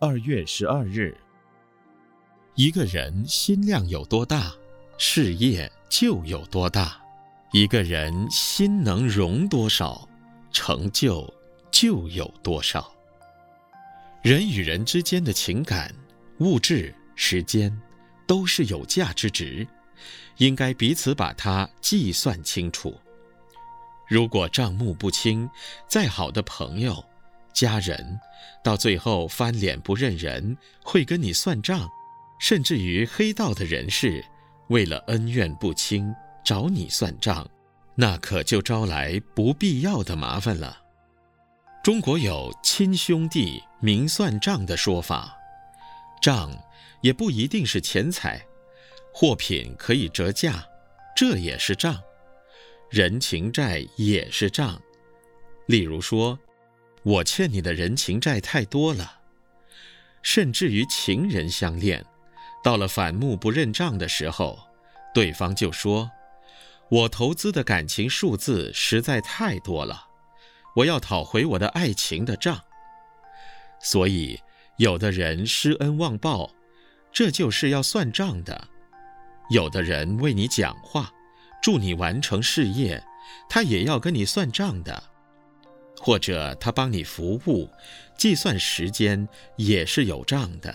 二月十二日，一个人心量有多大，事业就有多大；一个人心能容多少，成就就有多少。人与人之间的情感、物质、时间，都是有价之值，应该彼此把它计算清楚。如果账目不清，再好的朋友，家人到最后翻脸不认人，会跟你算账，甚至于黑道的人士，为了恩怨不清找你算账，那可就招来不必要的麻烦了。中国有亲兄弟明算账的说法，账也不一定是钱财，货品可以折价，这也是账，人情债也是账，例如说。我欠你的人情债太多了，甚至于情人相恋，到了反目不认账的时候，对方就说：“我投资的感情数字实在太多了，我要讨回我的爱情的账。”所以，有的人施恩忘报，这就是要算账的；有的人为你讲话，助你完成事业，他也要跟你算账的。或者他帮你服务，计算时间也是有账的。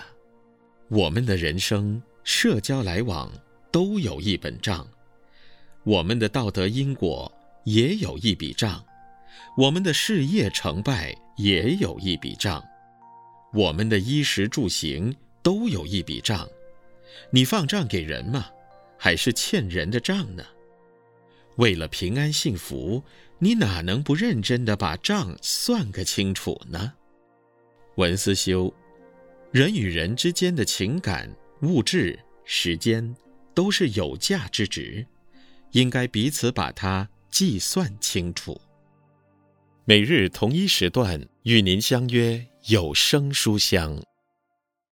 我们的人生、社交来往都有一本账，我们的道德因果也有一笔账，我们的事业成败也有一笔账，我们的衣食住行都有一笔账。你放账给人吗？还是欠人的账呢？为了平安幸福，你哪能不认真地把账算个清楚呢？文思修，人与人之间的情感、物质、时间都是有价之值，应该彼此把它计算清楚。每日同一时段与您相约有声书香。